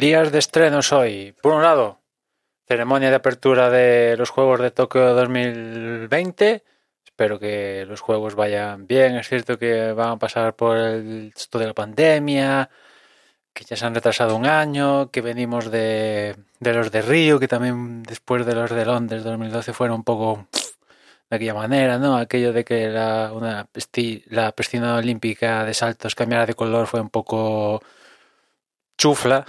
Días de estrenos hoy. Por un lado, ceremonia de apertura de los Juegos de Tokio 2020. Espero que los juegos vayan bien. Es cierto que van a pasar por el, esto de la pandemia, que ya se han retrasado un año, que venimos de, de los de Río, que también después de los de Londres 2012 fueron un poco de aquella manera, ¿no? Aquello de que la, una, la piscina olímpica de saltos cambiara de color fue un poco chufla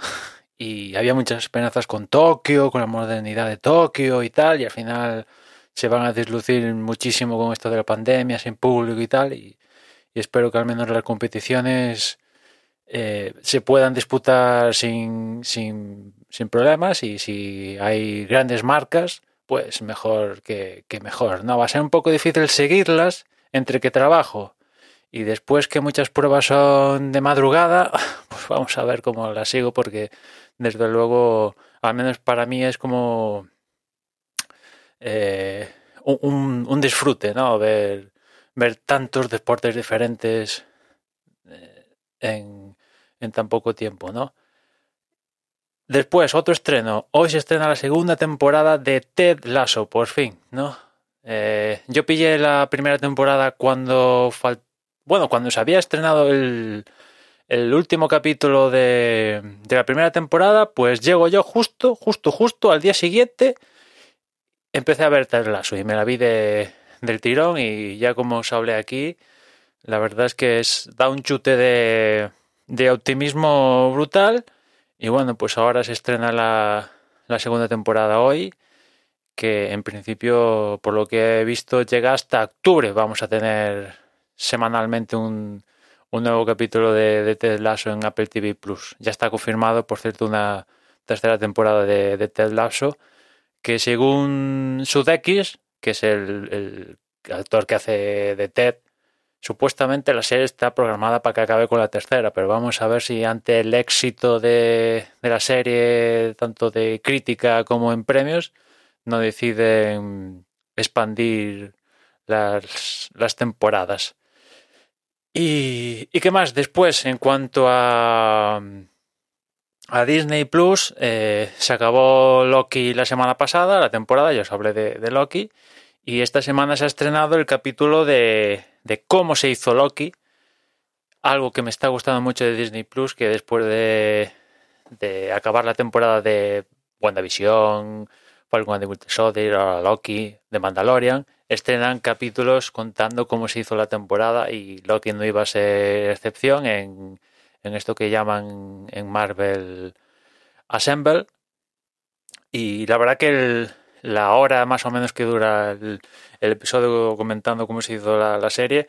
y había muchas esperanzas con Tokio, con la modernidad de Tokio y tal, y al final se van a deslucir muchísimo con esto de la pandemia, sin público y tal, y, espero que al menos las competiciones eh, se puedan disputar sin, sin, sin problemas y si hay grandes marcas, pues mejor que, mejor. No, va a ser un poco difícil seguirlas entre que trabajo y después que muchas pruebas son de madrugada, vamos a ver cómo las sigo porque desde luego, al menos para mí es como eh, un, un, disfrute, ¿no? Ver, ver tantos deportes diferentes eh, en, en tan poco tiempo, ¿no? Después, otro estreno. Hoy se estrena la segunda temporada de Ted Lasso, por fin, ¿no? Eh, yo pillé la primera temporada cuando fal... bueno, cuando se había estrenado el, el último capítulo de, de, la primera temporada, pues llego yo justo, justo, justo al día siguiente. Empecé a ver Ted Lasso y me la vi de, del tirón y ya como os hablé aquí, la verdad es que es, da un chute de, de optimismo brutal. Y bueno, pues ahora se estrena la, la, segunda temporada hoy, que en principio, por lo que he visto, llega hasta octubre. Vamos a tener semanalmente un, un nuevo capítulo de, de, Ted Lasso en Apple TV Plus. Ya está confirmado, por cierto, una tercera temporada de, Ted Lasso, que según Sudeikis, que es el, el actor que hace de Ted, Supuestamente la serie está programada para que acabe con la tercera, pero vamos a ver si ante el éxito de, de la serie, tanto de crítica como en premios, no deciden expandir las, las temporadas. Y, ¿Y, qué más? Después, en cuanto a, a Disney Plus, eh, se acabó Loki la semana pasada, la temporada, ya os hablé de, de Loki, y esta semana se ha estrenado el capítulo de, de cómo se hizo Loki, algo que me está gustando mucho de Disney Plus, que después de, de acabar la temporada de WandaVision, Falcon and the Winter Soldier, Loki, de Mandalorian, estrenan capítulos contando cómo se hizo la temporada y Loki no iba a ser excepción en, en esto que llaman en Marvel Assemble. Y la verdad que la hora más o menos que dura el, episodio comentando cómo se hizo la, serie,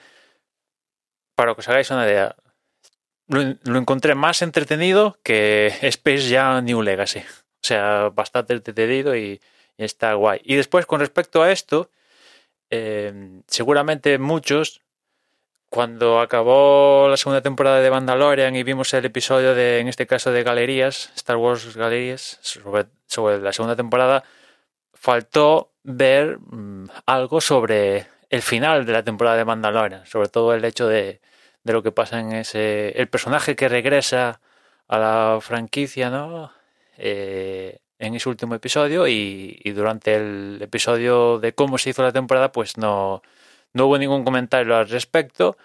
para que os hagáis una idea, lo, lo, encontré más entretenido que Space Jam New Legacy. O sea, bastante entretenido y está guay. Y después, con respecto a esto, eh, seguramente muchos, cuando acabó la segunda temporada de Mandalorian y vimos el episodio de, en este caso, de Galerías, Star Wars Galerías, sobre, sobre la segunda temporada, faltó ver mmm, algo sobre el final de la temporada de Mandalorian, sobre todo el hecho de, de, lo que pasa en ese el personaje que regresa a la franquicia, ¿no? Eh, en ese último episodio y, durante el episodio de cómo se hizo la temporada, pues no, no hubo ningún comentario al respecto.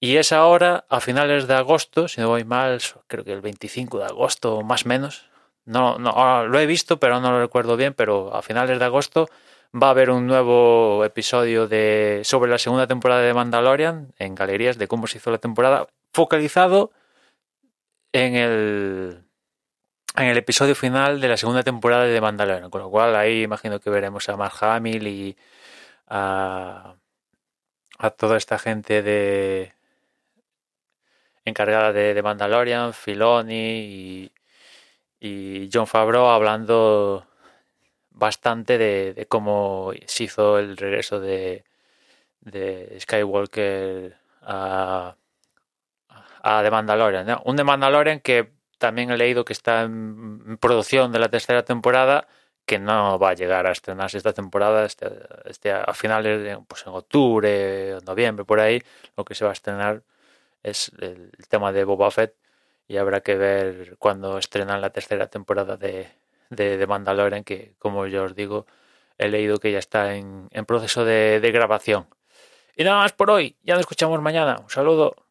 Y es ahora, a finales de agosto, si no voy mal, creo que el 25 de agosto, más o menos, no, no, lo he visto, pero no lo recuerdo bien, pero a finales de agosto va a haber un nuevo episodio de sobre la segunda temporada de Mandalorian en galerías de cómo se hizo la temporada, focalizado en el en el episodio final de la segunda temporada de Mandalorian, con lo cual ahí imagino que veremos a Mark Hamill y a, a toda esta gente de encargada de, de Mandalorian, Filoni y, John Favreau hablando bastante de, cómo se hizo el regreso de, de Skywalker a, a The Mandalorian. ¿no? Un The Mandalorian que también he leído que está en producción de la tercera temporada, que no va a llegar a estrenarse esta temporada, este, este a finales de, pues en octubre, noviembre, por ahí, lo que se va a estrenar es el, tema de Boba Fett y habrá que ver cuando estrenan la tercera temporada de, de, de, Mandalorian, que como yo os digo, he leído que ya está en, en proceso de, de grabación. Y nada más por hoy, ya nos escuchamos mañana. Un saludo.